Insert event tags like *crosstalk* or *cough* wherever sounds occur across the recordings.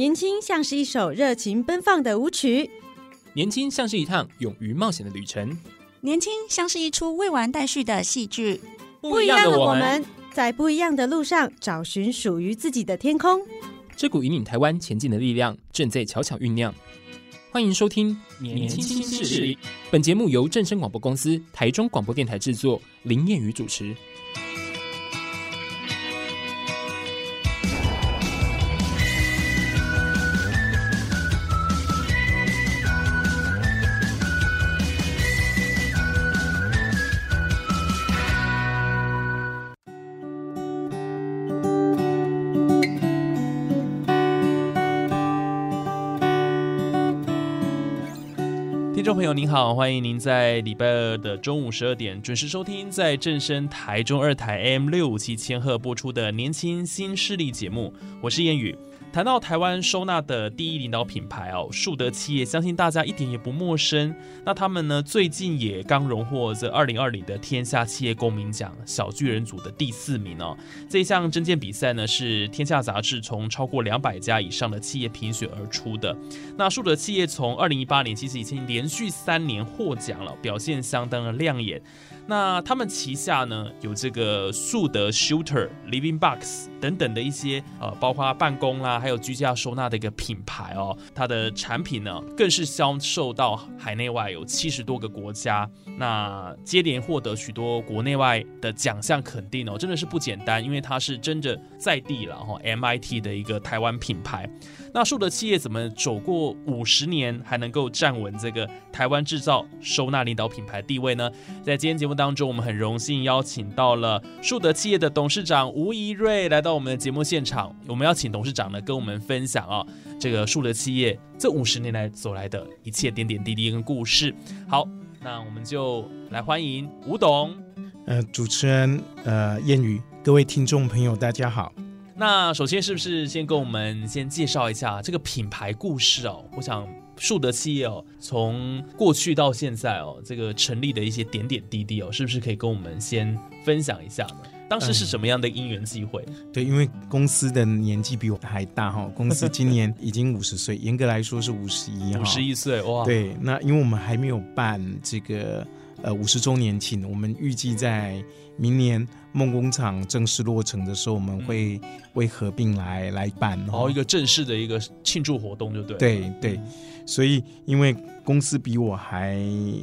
年轻像是一首热情奔放的舞曲，年轻像是一趟勇于冒险的旅程，年轻像是一出未完待续的戏剧。不一样的我们，在不一样的路上找寻属于自己的天空。这股引领台湾前进的力量正在悄悄酝酿。欢迎收听《年轻新势力》，本节目由正声广播公司台中广播电台制作，林燕宇主持。好，欢迎您在礼拜二的中午十二点准时收听，在正声台中二台 M 六五七千赫播出的《年轻新势力》节目，我是燕语。谈到台湾收纳的第一领导品牌哦，树德企业，相信大家一点也不陌生。那他们呢，最近也刚荣获这二零二零的天下企业公民奖小巨人组的第四名哦。这一项征件比赛呢，是天下杂志从超过两百家以上的企业评选而出的。那树德企业从二零一八年其实已经连续三年获奖了，表现相当的亮眼。那他们旗下呢，有这个树德 Shooter、Living Box 等等的一些呃，包括办公啦，还有居家收纳的一个品牌哦。它的产品呢，更是销售到海内外有七十多个国家。那接连获得许多国内外的奖项肯定哦，真的是不简单，因为它是真的在地了哈，MIT 的一个台湾品牌。那树德企业怎么走过五十年，还能够站稳这个台湾制造收纳领导品牌地位呢？在今天节目当中，我们很荣幸邀请到了树德企业的董事长吴怡瑞来到我们的节目现场。我们要请董事长呢跟我们分享啊，这个树德企业这五十年来走来的一切点点滴滴跟故事。好，那我们就来欢迎吴董。呃，主持人呃燕宇，各位听众朋友，大家好。那首先是不是先跟我们先介绍一下这个品牌故事哦？我想树德企业哦，从过去到现在哦，这个成立的一些点点滴滴哦，是不是可以跟我们先分享一下呢？当时是什么样的因缘机会？嗯，对，因为公司的年纪比我还大哈，公司今年已经 *laughs* 五十岁，严格来说是五十一，五十一岁哇。对，那因为我们还没有办这个呃五十周年庆，我们预计在明年。梦工厂正式落成的时候，我们会为合并来来办，然后一个正式的一个庆祝活动，就对。对对，所以因为公司比我还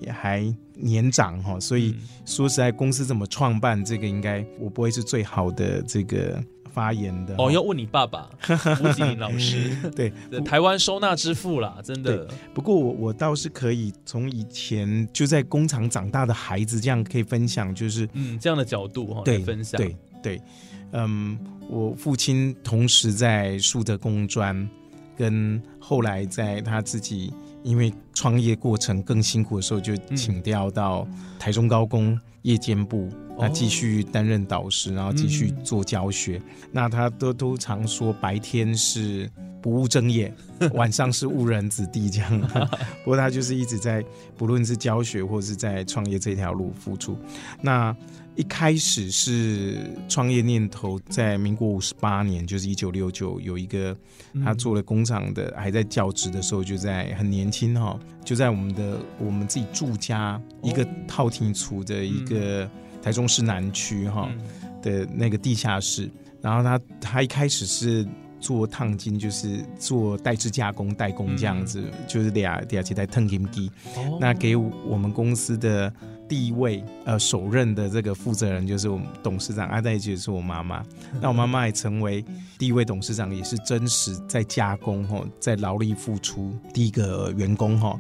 还年长哈，所以说实在，公司怎么创办，这个应该我不会是最好的这个。发言的。哦，要问你爸爸 *laughs* 吴吉林老师，*laughs* 对，台湾收纳之父啦，真的。不过我我倒是可以从以前就在工厂长大的孩子这样可以分享，就是嗯这样的角度哈，对，分享，对对，嗯，我父亲同时在树德工专，跟后来在他自己因为创业过程更辛苦的时候，就请调到台中高工夜间部。那继续担任导师，然后继续做教学。嗯、那他都都常说，白天是不务正业，*laughs* 晚上是误人子弟这样。*laughs* 不过他就是一直在，不论是教学或是在创业这条路付出。那一开始是创业念头，在民国五十八年，就是一九六九，有一个他做了工厂的，还在教职的时候，就在很年轻哈，就在我们的我们自己住家一个套厅处的一个。嗯。台中市南区哈的那个地下室，然后他他一开始是做烫金，就是做代制加工代工这样子，嗯、就是俩俩几台烫金机。哦、那给我们公司的第一位呃首任的这个负责人就是我们董事长，阿黛姐是我妈妈。嗯、*laughs* 那我妈妈也成为第一位董事长，也是真实在加工哈，在劳力付出第一个员工哈。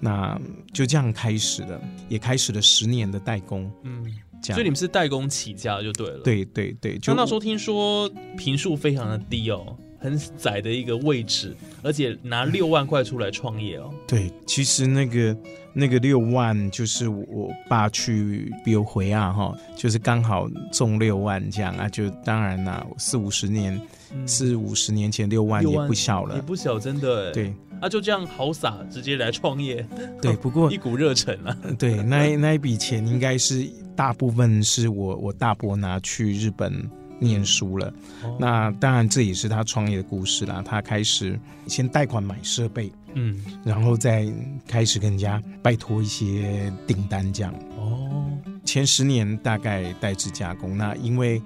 那就这样开始了，也开始了十年的代工。嗯。所以你们是代工起家就对了。对对对，就那时候听说评数非常的低哦，很窄的一个位置，而且拿六万块出来创业哦。对，其实那个那个六万就是我爸去标回啊哈，就是刚好中六万这样啊，就当然啦，四五十年，四五十年前六万也不小了，也不小，真的。对。啊，就这样好傻，直接来创业。*laughs* 对，不过 *laughs* 一股热忱啊。对，那那一笔钱应该是大部分是我我大伯拿去日本念书了。哦、那当然这也是他创业的故事啦。他开始先贷款买设备，嗯，然后再开始跟人家拜托一些订单这样。哦，前十年大概代制加工，那因为。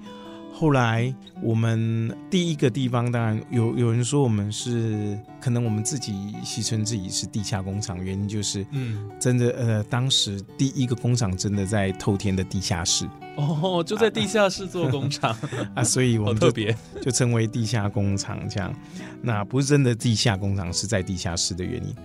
后来我们第一个地方，当然有有人说我们是可能我们自己戏称自己是地下工厂，原因就是嗯，真的呃，当时第一个工厂真的在透天的地下室哦，就在地下室做工厂啊，*laughs* 啊，所以我们就特别就称为地下工厂这样。那不是真的地下工厂，是在地下室的原因。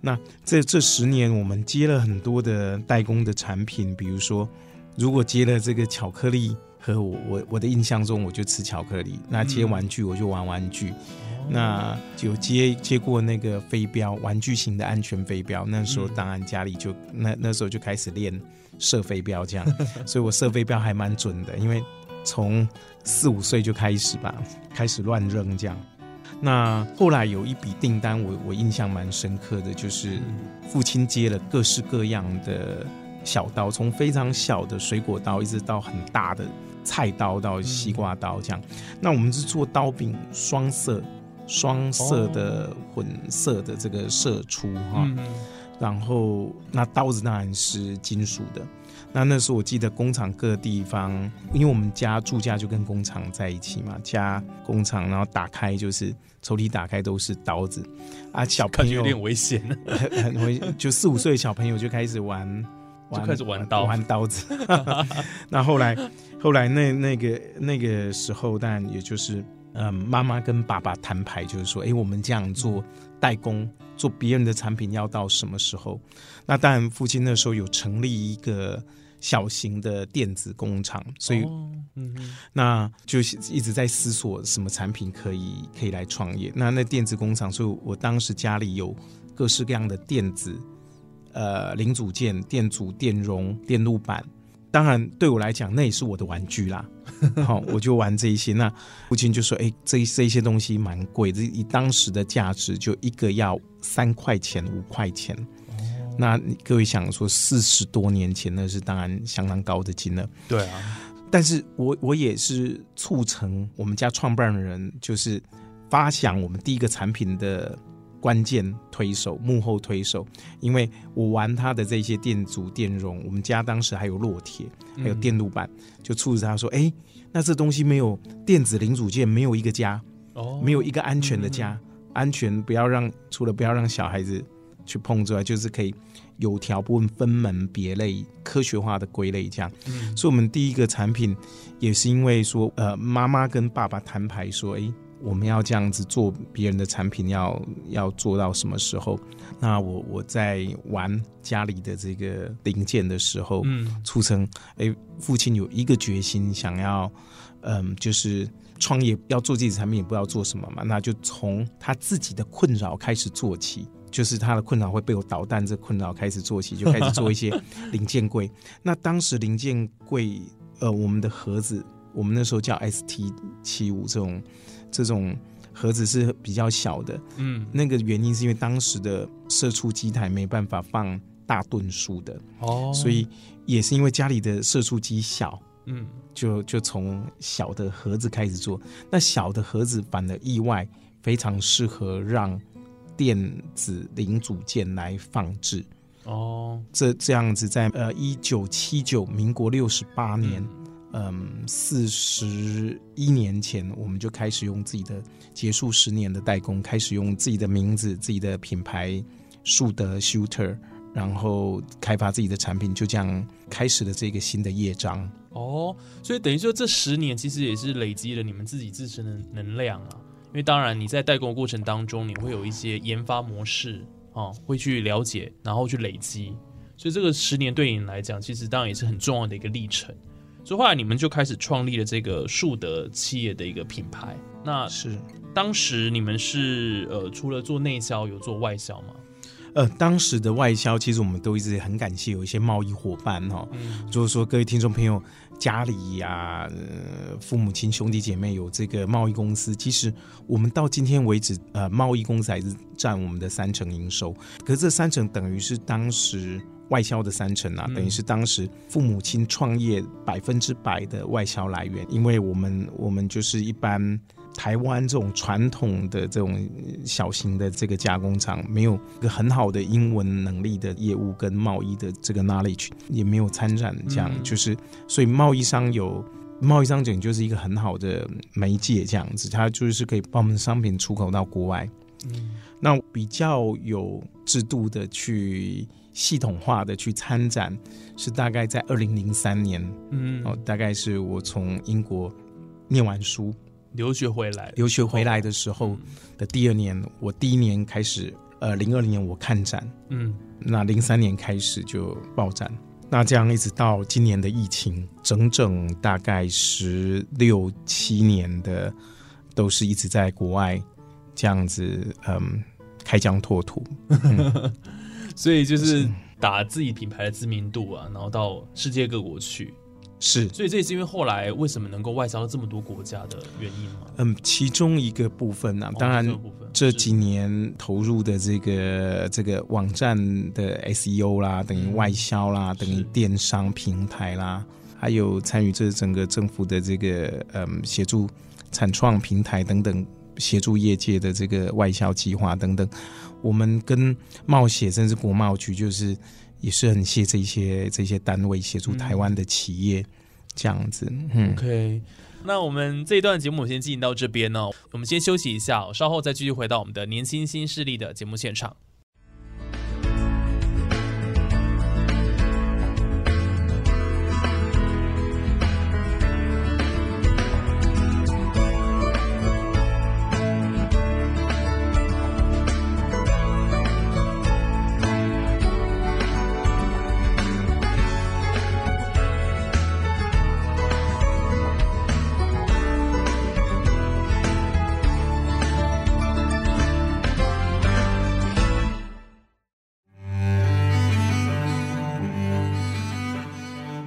那这这十年，我们接了很多的代工的产品，比如说如果接了这个巧克力。和我我我的印象中，我就吃巧克力。那接玩具，我就玩玩具。嗯、那就接接过那个飞镖，玩具型的安全飞镖。那时候当然家里就那那时候就开始练射飞镖，这样。*laughs* 所以我射飞镖还蛮准的，因为从四五岁就开始吧，开始乱扔这样。那后来有一笔订单我，我我印象蛮深刻的，就是父亲接了各式各样的小刀，从非常小的水果刀，一直到很大的。菜刀到西瓜刀这样，那我们是做刀柄双色、双色的混色的这个射出哈，然后那刀子当然是金属的。那那时候我记得工厂各地方，因为我们家住家就跟工厂在一起嘛，家工厂，然后打开就是抽屉打开都是刀子啊，*laughs* 小朋友有点危险，*laughs* 很危，就四五岁的小朋友就开始玩。就开始玩刀，玩刀子。*laughs* 那后来，后来那那个那个时候，当然也就是，嗯，妈妈跟爸爸摊牌，就是说，哎，我们这样做代工，做别人的产品要到什么时候？那当然，父亲那时候有成立一个小型的电子工厂，所以，嗯，那就一直在思索什么产品可以可以来创业。那那电子工厂，所以我当时家里有各式各样的电子。呃，零组件、电阻、电容、电路板，当然对我来讲，那也是我的玩具啦。*laughs* 好，我就玩这一些。那父亲就说：“哎、欸，这这些东西蛮贵，这以当时的价值，就一个要三块钱、五块钱。哦、那各位想说，四十多年前那是当然相当高的金额。对啊，但是我我也是促成我们家创办人，就是发想我们第一个产品的。”关键推手、幕后推手，因为我玩他的这些电阻、电容，我们家当时还有烙铁，还有电路板，就促使他说：“哎，那这东西没有电子零组件，没有一个家，哦，没有一个安全的家，安全不要让除了不要让小孩子去碰之外，就是可以有条不紊、分门别类、科学化的归类这样。所以，我们第一个产品也是因为说，呃，妈妈跟爸爸摊牌说，哎。”我们要这样子做别人的产品要，要要做到什么时候？那我我在玩家里的这个零件的时候，嗯，促成哎，父亲有一个决心，想要嗯，就是创业要做自己的产品，也不知道做什么嘛，那就从他自己的困扰开始做起，就是他的困扰会被我捣蛋这困扰开始做起，就开始做一些 *laughs* 零件柜。那当时零件柜，呃，我们的盒子，我们那时候叫 ST 七五这种。这种盒子是比较小的，嗯，那个原因是因为当时的射出机台没办法放大吨数的，哦，所以也是因为家里的射出机小，嗯，就就从小的盒子开始做。那小的盒子反而意外非常适合让电子零组件来放置，哦，这这样子在呃一九七九民国六十八年。嗯嗯，四十一年前，我们就开始用自己的结束十年的代工，开始用自己的名字、自己的品牌树德 Shooter，然后开发自己的产品，就这样开始了这个新的页章。哦，所以等于说这十年其实也是累积了你们自己自身的能量啊。因为当然你在代工的过程当中，你会有一些研发模式啊，会去了解，然后去累积。所以这个十年对你来讲，其实当然也是很重要的一个历程。所以后来你们就开始创立了这个树德企业的一个品牌。那是当时你们是呃，除了做内销，有做外销吗？呃，当时的外销其实我们都一直很感谢有一些贸易伙伴哈、哦，嗯、就是说各位听众朋友家里呀、啊，呃，父母亲兄弟姐妹有这个贸易公司，其实我们到今天为止，呃，贸易公司还是占我们的三成营收。可是这三成等于是当时外销的三成啊，嗯、等于是当时父母亲创业百分之百的外销来源。因为我们我们就是一般台湾这种传统的这种小型的这个加工厂，没有一个很好的英文能力的业务跟贸易的这个 knowledge，也没有参展，这样、嗯、就是所以贸易商有贸易商整就是一个很好的媒介，这样子，它就是可以把我们的商品出口到国外。嗯，那比较有制度的去。系统化的去参展，是大概在二零零三年，嗯，哦，大概是我从英国念完书，留学回来，留学回来的时候的第二年，嗯、我第一年开始，呃，零二年我看展，嗯，那零三年开始就报展，那这样一直到今年的疫情，整整大概十六七年的，都是一直在国外这样子，嗯，开疆拓土。*laughs* 嗯所以就是打自己品牌的知名度啊，然后到世界各国去，是。所以这也是因为后来为什么能够外销到这么多国家的原因吗？嗯，其中一个部分啊，当然这几年投入的这个这个网站的 SEO 啦，等于外销啦，等于电商平台啦，还有参与这整个政府的这个嗯协助产创平台等等，协助业界的这个外销计划等等。我们跟贸协甚至国贸局，就是也是很谢这些这些单位协助台湾的企业这样子。嗯，OK，那我们这一段节目先进行到这边哦，我们先休息一下，稍后再继续回到我们的年轻新势力的节目现场。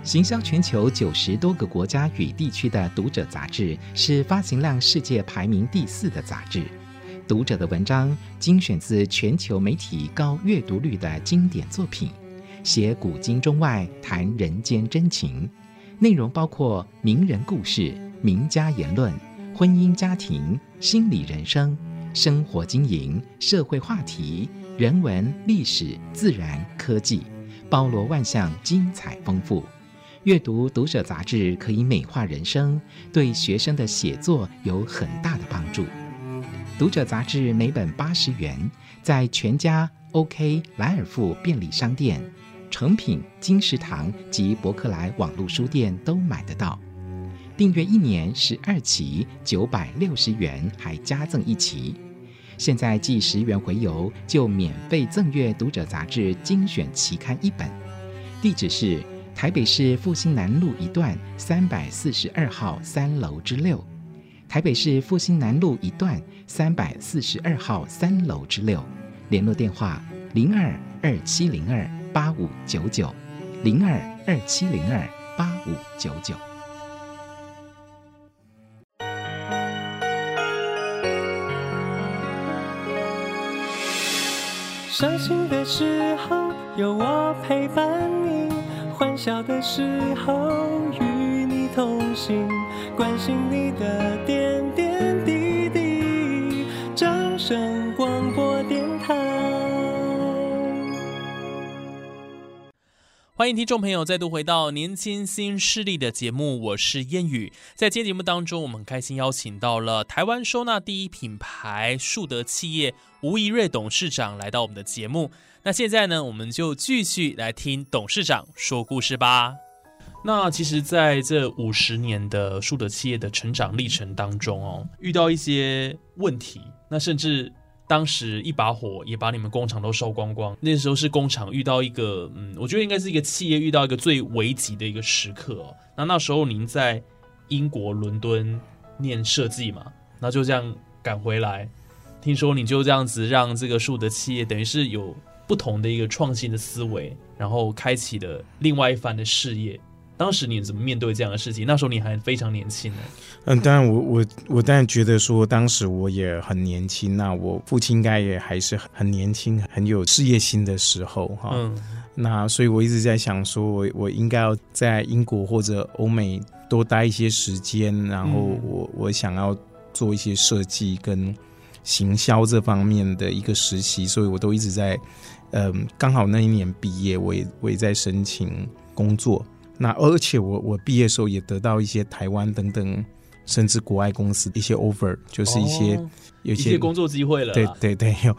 行销全球九十多个国家与地区的《读者》杂志是发行量世界排名第四的杂志。《读者》的文章精选自全球媒体高阅读率的经典作品，写古今中外，谈人间真情。内容包括名人故事、名家言论、婚姻家庭、心理人生、生活经营、社会话题、人文历史、自然科技，包罗万象，精彩丰富。阅读《读者》杂志可以美化人生，对学生的写作有很大的帮助。《读者》杂志每本八十元，在全家、OK、莱尔富便利商店、诚品、金石堂及博客来网络书店都买得到。订阅一年十二期，九百六十元，还加赠一期。现在寄十元回邮，就免费赠阅《读者》杂志精选期刊一本。地址是。台北市复兴南路一段三百四十二号三楼之六，台北市复兴南路一段三百四十二号三楼之六，联络电话零二二七零二八五九九，零二二七零二八五九九。伤心的时候有我陪伴你。欢笑的时候与你同行，关心你的点点滴滴。掌声广播电台，欢迎听众朋友再度回到年轻新势力的节目，我是燕语。在今天节目当中，我们很开心邀请到了台湾收纳第一品牌树德企业吴怡瑞董事长来到我们的节目。那现在呢，我们就继续来听董事长说故事吧。那其实，在这五十年的树德企业的成长历程当中哦，遇到一些问题，那甚至当时一把火也把你们工厂都烧光光。那时候是工厂遇到一个，嗯，我觉得应该是一个企业遇到一个最危急的一个时刻哦。那那时候您在英国伦敦念设计嘛，那就这样赶回来，听说你就这样子让这个树德企业等于是有。不同的一个创新的思维，然后开启了另外一番的事业。当时你怎么面对这样的事情？那时候你还非常年轻呢。嗯，当然我，我我我当然觉得说，当时我也很年轻。那我父亲应该也还是很年轻、很有事业心的时候哈。嗯。那所以我一直在想说，我我应该要在英国或者欧美多待一些时间，然后我、嗯、我想要做一些设计跟行销这方面的一个实习，所以我都一直在，嗯，刚好那一年毕业，我也我也在申请工作。那而且我我毕业的时候也得到一些台湾等等，甚至国外公司一些 offer，就是一些、哦、有些，一些工作机会了。对对对，有，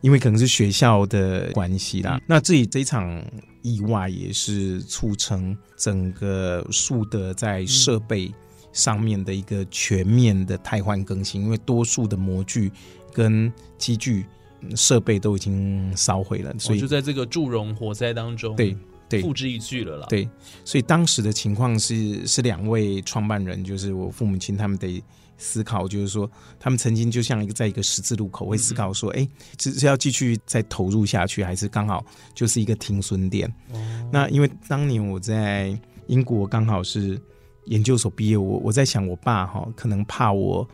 因为可能是学校的关系啦。嗯、那这里这一场意外也是促成整个树德在设备上面的一个全面的汰换更新，嗯、因为多数的模具跟机具设备都已经烧毁了，所以、哦、就在这个祝融火灾当中。对。付之一炬了啦。对，所以当时的情况是，是两位创办人，就是我父母亲，他们得思考，就是说，他们曾经就像一个在一个十字路口，会思考说，哎、嗯，是是要继续再投入下去，还是刚好就是一个停损点？哦、那因为当年我在英国刚好是研究所毕业，我我在想，我爸哈可能怕我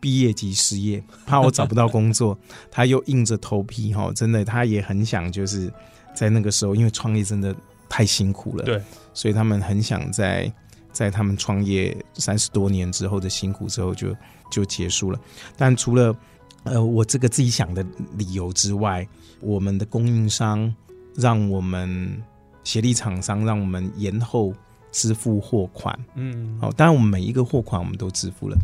毕业即失业，怕我找不到工作，*laughs* 他又硬着头皮哈，真的他也很想，就是在那个时候，因为创业真的。太辛苦了，对，所以他们很想在在他们创业三十多年之后的辛苦之后就就结束了。但除了呃我这个自己想的理由之外，我们的供应商让我们协力厂商让我们延后支付货款，嗯，好，当然我们每一个货款我们都支付了。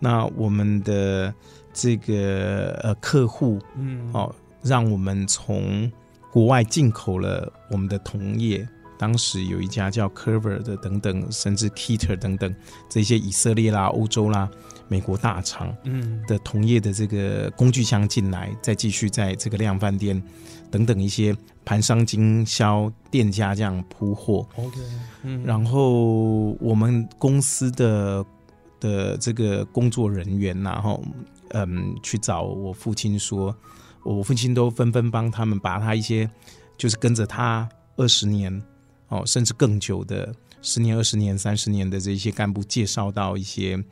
那我们的这个呃客户，嗯，哦，让我们从国外进口了我们的铜业，当时有一家叫 Curver 的等等，甚至 Keter 等等这些以色列啦、欧洲啦、美国大厂，嗯，的铜业的这个工具箱进来，再继续在这个量贩店等等一些盘商经销店家这样铺货。OK，嗯，然后我们公司的的这个工作人员，然后嗯，去找我父亲说。我父亲都纷纷帮他们把他一些，就是跟着他二十年哦，甚至更久的十年、二十年、三十年的这些干部介绍到一些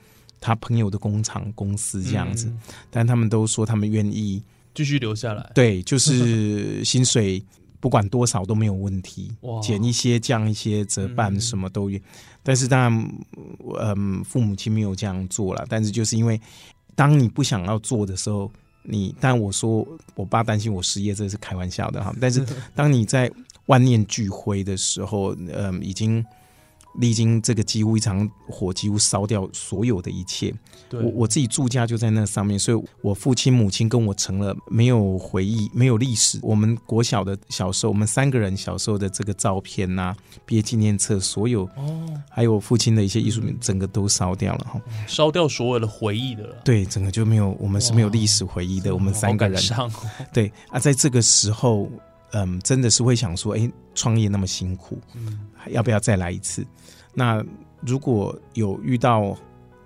他朋友的工厂、公司这样子，嗯、但他们都说他们愿意继续留下来。对，就是薪水不管多少都没有问题，减一些、降一些、折半什么都有。嗯、但是当然，嗯，父母亲没有这样做了。但是就是因为当你不想要做的时候。你，但我说我爸担心我失业，这是开玩笑的哈。但是 *laughs* 当你在万念俱灰的时候，嗯，已经。历经这个几乎一场火，几乎烧掉所有的一切。对我我自己住家就在那上面，所以我父亲母亲跟我成了没有回忆、没有历史。我们国小的小时候，我们三个人小时候的这个照片呐、啊、毕业纪念册，所有哦，还有我父亲的一些艺术品，整个都烧掉了哈，烧掉所有的回忆的了。对，整个就没有，我们是没有历史回忆的。我们三个人，哦、对啊，在这个时候，嗯，真的是会想说，哎，创业那么辛苦，嗯，要不要再来一次？那如果有遇到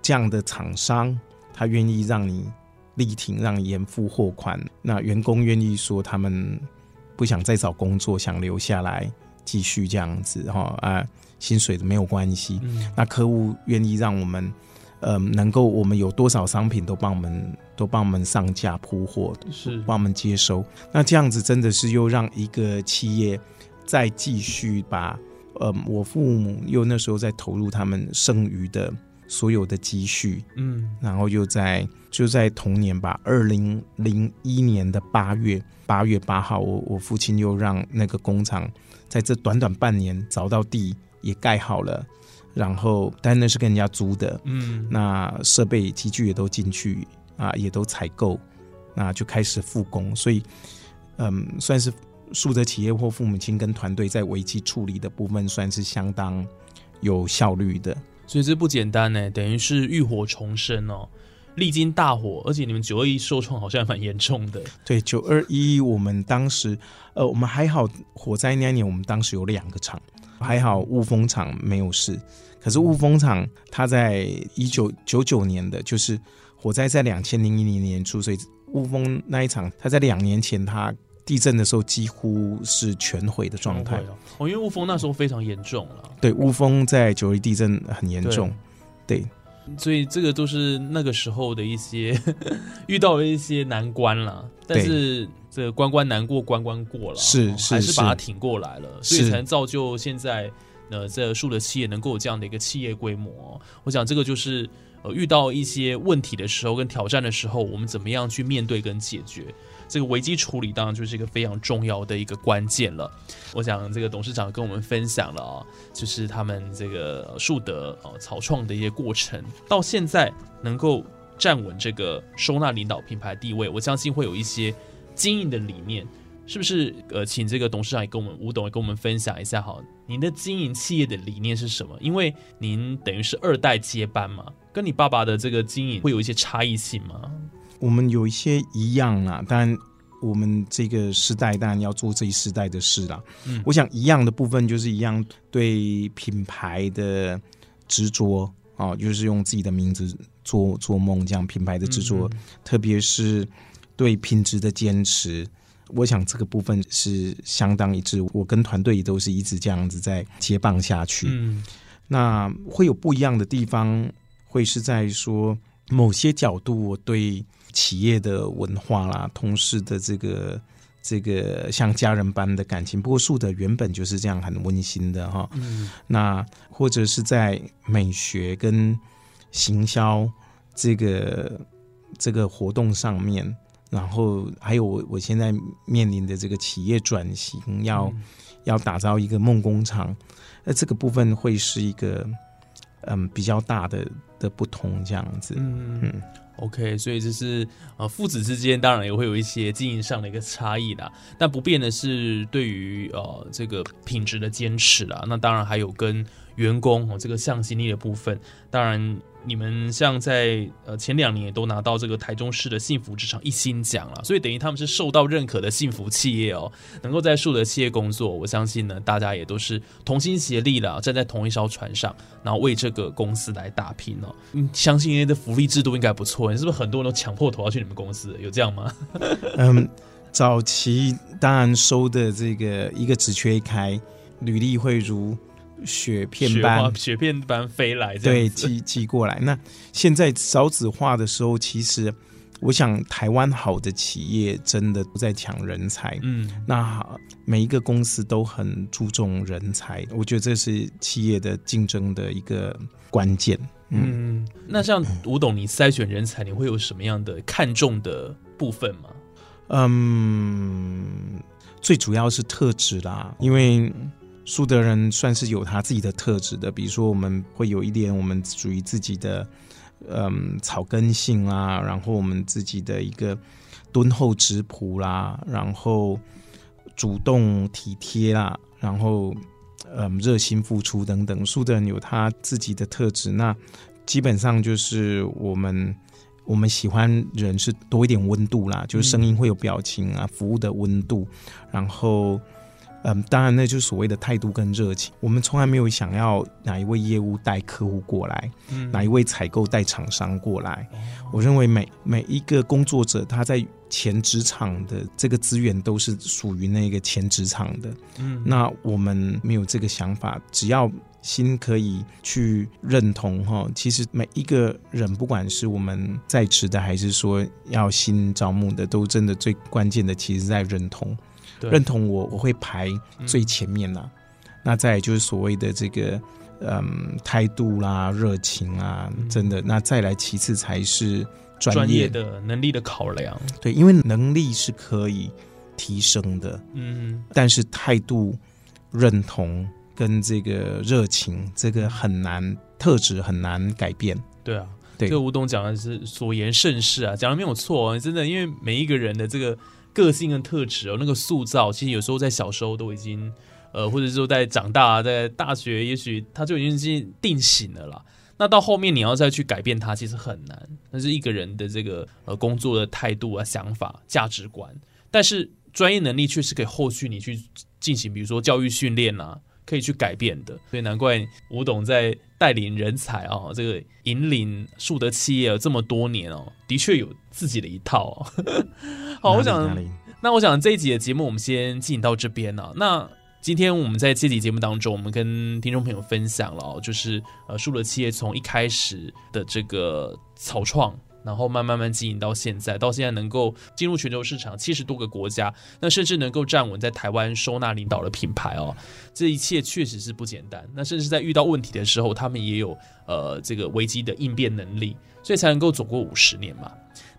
这样的厂商，他愿意让你力挺，让你延付货款，那员工愿意说他们不想再找工作，想留下来继续这样子哈啊，薪水的没有关系。嗯、那客户愿意让我们，呃，能够我们有多少商品都帮我们都帮我们上架铺货，是帮我们接收。那这样子真的是又让一个企业再继续把。呃，我父母又那时候在投入他们剩余的所有的积蓄，嗯，然后又在就在同年吧，二零零一年的八月八月八号，我我父亲又让那个工厂在这短短半年找到地也盖好了，然后但那是跟人家租的，嗯，那设备机具也都进去啊，也都采购，那就开始复工，所以嗯，算是。树德企业或父母亲跟团队在危机处理的部分算是相当有效率的，所以这不简单呢，等于是浴火重生哦。历经大火，而且你们九二一受创好像蛮严重的。对，九二一我们当时呃，我们还好，火灾那年我们当时有两个厂，还好雾峰厂没有事。可是雾峰厂它在一九九九年的，就是火灾在两千零一年年初，所以雾峰那一场，它在两年前它。地震的时候几乎是全毁的状态哦，因为雾峰那时候非常严重了。对，雾峰在九一地震很严重。对，对所以这个都是那个时候的一些 *laughs* 遇到了一些难关了，但是这个关关难过关关过了，是是还是把它挺过来了，所以才能造就现在呃这树的企业能够有这样的一个企业规模。我想这个就是呃遇到一些问题的时候跟挑战的时候，我们怎么样去面对跟解决。这个危机处理当然就是一个非常重要的一个关键了。我想这个董事长跟我们分享了啊，就是他们这个树德啊草创的一些过程，到现在能够站稳这个收纳领导品牌地位，我相信会有一些经营的理念，是不是？呃，请这个董事长也跟我们吴董也跟我们分享一下哈，您的经营企业的理念是什么？因为您等于是二代接班嘛，跟你爸爸的这个经营会有一些差异性吗？我们有一些一样啦，当然我们这个时代当然要做这一时代的事啦。嗯，我想一样的部分就是一样对品牌的执着啊，就是用自己的名字做做梦，这样品牌的执着，嗯嗯，特别是对品质的坚持。我想这个部分是相当一致，我跟团队也都是一直这样子在接棒下去。嗯，那会有不一样的地方，会是在说某些角度，我对。企业的文化啦，同事的这个这个像家人般的感情。不过树德原本就是这样很温馨的哈。嗯。那或者是在美学跟行销这个这个活动上面，然后还有我我现在面临的这个企业转型，要、嗯、要打造一个梦工厂，那这个部分会是一个嗯比较大的的不同这样子。嗯。嗯 OK，所以就是呃，父子之间当然也会有一些经营上的一个差异啦，但不变的是对于呃这个品质的坚持啦，那当然还有跟员工哦这个向心力的部分，当然。你们像在呃前两年也都拿到这个台中市的幸福职场一星奖了，所以等于他们是受到认可的幸福企业哦，能够在树德企业工作，我相信呢，大家也都是同心协力了，站在同一艘船上，然后为这个公司来打拼哦。嗯，相信因为的福利制度应该不错，你是不是很多人都抢破头要去你们公司？有这样吗？*laughs* 嗯，早期当然收的这个一个职缺一开，履历会如。雪片般，雪片般飞来，对，寄寄过来。那现在少子化的时候，其实我想，台湾好的企业真的不在抢人才。嗯，那好，每一个公司都很注重人才，我觉得这是企业的竞争的一个关键。嗯，嗯，那像吴董，你筛选人才，你会有什么样的看重的部分吗？嗯，最主要是特质啦，因为。树德人算是有他自己的特质的，比如说我们会有一点我们属于自己的，嗯，草根性啦，然后我们自己的一个敦厚质朴啦，然后主动体贴啦，然后嗯，热心付出等等。树德人有他自己的特质，那基本上就是我们我们喜欢人是多一点温度啦，就是声音会有表情啊，服务的温度，然后。嗯，当然，那就是所谓的态度跟热情。我们从来没有想要哪一位业务带客户过来，嗯、哪一位采购带厂商过来。哦、我认为每每一个工作者，他在前职场的这个资源都是属于那个前职场的。嗯，那我们没有这个想法，只要心可以去认同哈。其实每一个人，不管是我们在职的，还是说要新招募的，都真的最关键的，其实在认同。对认同我，我会排最前面啦。嗯、那再就是所谓的这个，嗯，态度啦、热情啊，嗯、真的。那再来其次才是专业，业的能力的考量。对，因为能力是可以提升的，嗯，但是态度、认同跟这个热情，这个很难，特质很难改变。对啊，对，这个吴董讲的是所言甚是啊，讲的没有错，真的，因为每一个人的这个。个性跟特质哦，那个塑造其实有时候在小时候都已经，呃，或者说在长大，在大学，也许他就已经是定型了啦。那到后面你要再去改变他，其实很难。那是一个人的这个呃工作的态度啊、想法、价值观，但是专业能力确实可以后续你去进行，比如说教育训练啊，可以去改变的。所以难怪吴董在带领人才啊，这个引领树德企业这么多年哦，的确有自己的一套哦。*laughs* 好，我想，那我想这一集的节目我们先进行到这边呢、啊。那今天我们在这集节目当中，我们跟听众朋友分享了，哦就是呃，树德企业从一开始的这个草创，然后慢慢慢经营到现在，到现在能够进入全球市场七十多个国家，那甚至能够站稳在台湾收纳领导的品牌哦，这一切确实是不简单。那甚至在遇到问题的时候，他们也有呃这个危机的应变能力，所以才能够走过五十年嘛。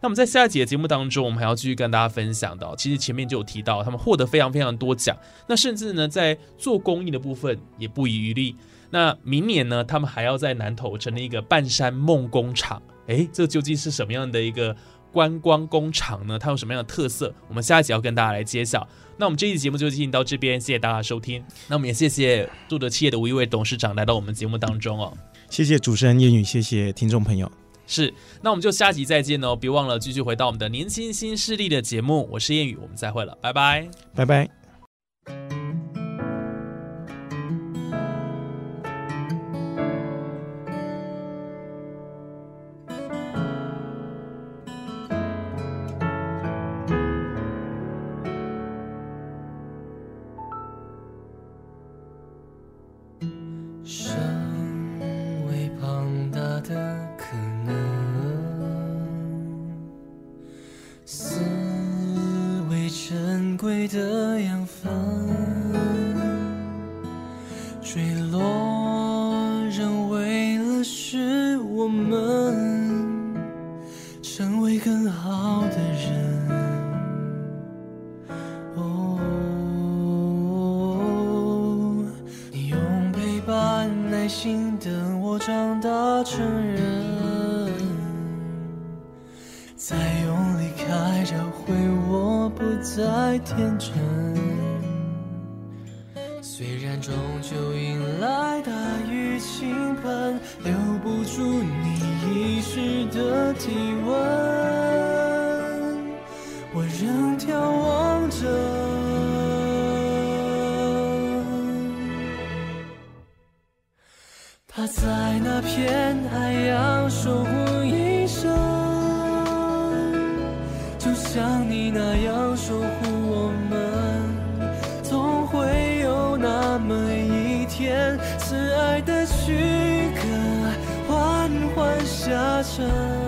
那么在下一集的节目当中，我们还要继续跟大家分享到，其实前面就有提到，他们获得非常非常多奖，那甚至呢，在做公益的部分也不遗余力。那明年呢，他们还要在南投成立一个半山梦工厂，诶，这究竟是什么样的一个观光工厂呢？它有什么样的特色？我们下一集要跟大家来揭晓。那我们这一集节目就进行到这边，谢谢大家收听。那我们也谢谢杜德企业的吴一伟董事长来到我们节目当中哦，谢谢主持人燕语，谢谢听众朋友。是，那我们就下集再见哦！别忘了继续回到我们的年轻新势力的节目，我是燕语，我们再会了，拜拜，拜拜。心等我长大成人，再用力开，找回我不再天真。虽然终究迎来大雨倾盆，留不住你遗失的体温。天还要守护一生，就像你那样守护我们，总会有那么一天，慈爱的躯壳缓缓下沉。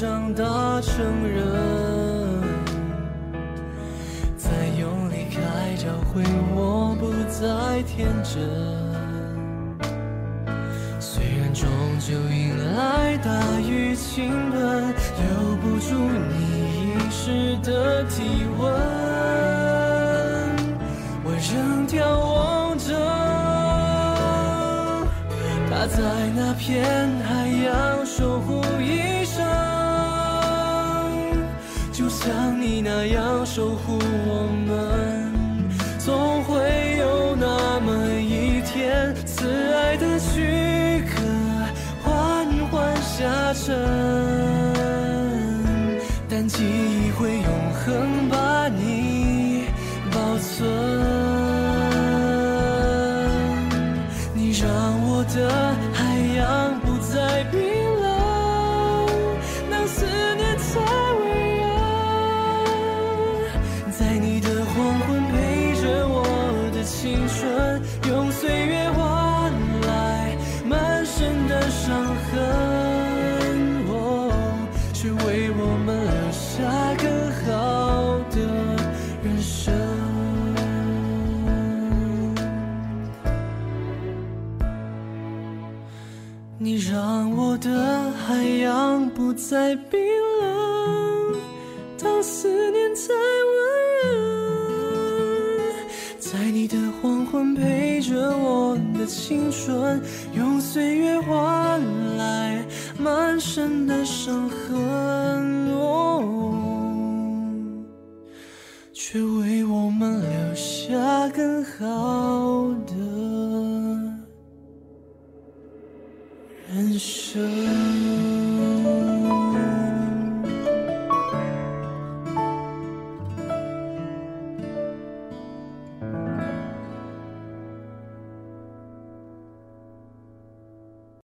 长大成人，再用离开找回我不再天真。虽然终究迎来大雨倾盆，留不住你遗失的体温，我仍眺望着他在那片海洋守护一生。像你那样守护我们，总会有那么一天，慈爱的躯壳缓缓下沉，但记忆会永恒把为我们留下更好的人生。你让我的海洋不再冰冷，当思念再温热，在你的。黄昏陪着我的青春，用岁月换来满身的伤痕，下更好的人生。